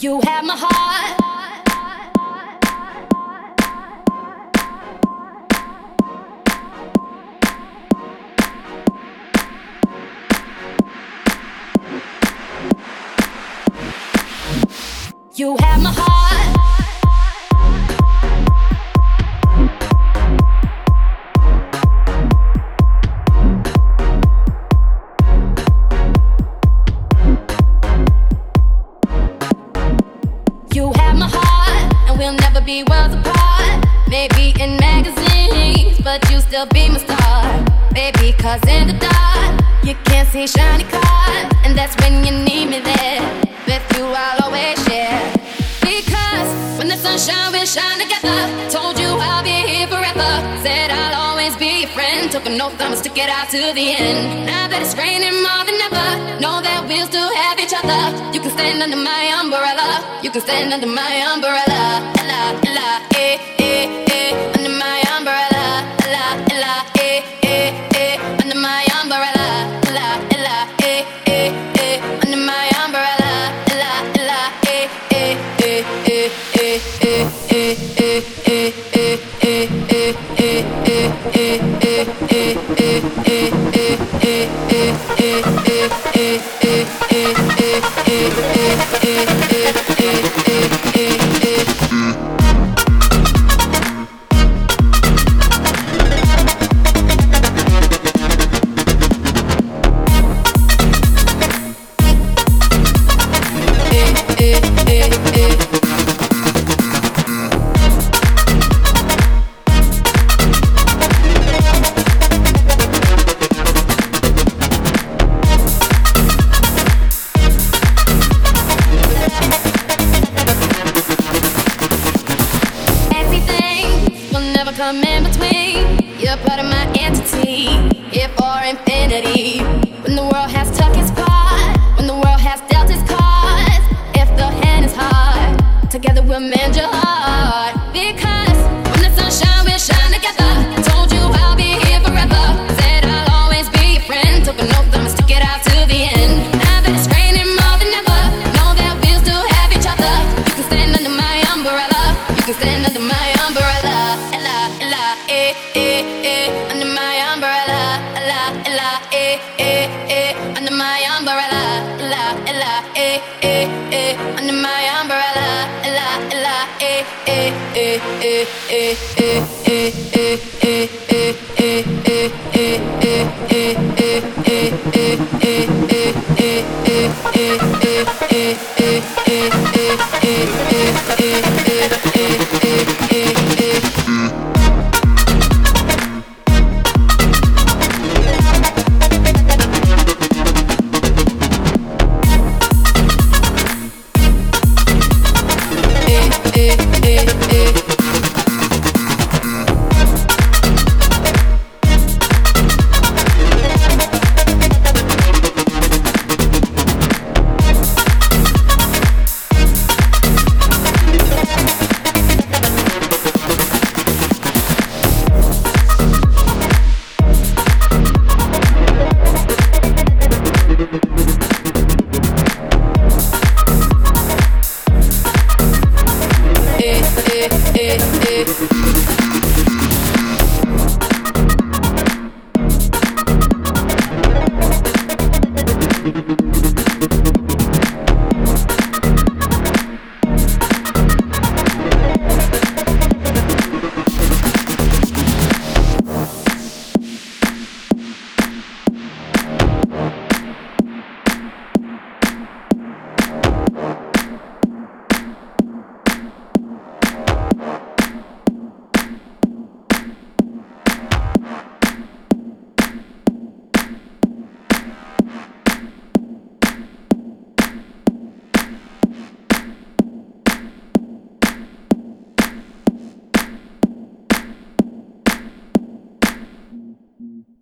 You have my heart. You have my heart. You have my heart, and we'll never be worlds apart. Maybe in magazines, but you still be my star. In the dark, you can't see shiny cars. And that's when you need me there. With you, I'll always share. Because when the sun shines, we shine together. Told you Took an oath, I'ma stick it out to the end. Now that it's raining more than ever, know that we'll still have each other. You can stand under my umbrella. You can stand under my umbrella. Ella, ella, eh, eh, eh. Under my umbrella. Ella, ella, eh, eh, eh. Under my umbrella. Ella, ella, eh, eh, eh. Under my umbrella. Ella, ella, eh, eh, eh, eh, eh, eh, eh, eh, eh, eh, it never come in between. You're part of my entity, here for infinity. When the world has took its part, when the world has dealt its cards, if the hand is hard, together we'll mend your heart. Ella, ella, eh, eh, eh. Under my umbrella. Ella, ella, eh, eh, eh. Under my umbrella. Ella, ella, eh, eh, eh, eh, eh, eh, eh, eh, eh, eh, eh, eh, eh, eh, eh, eh.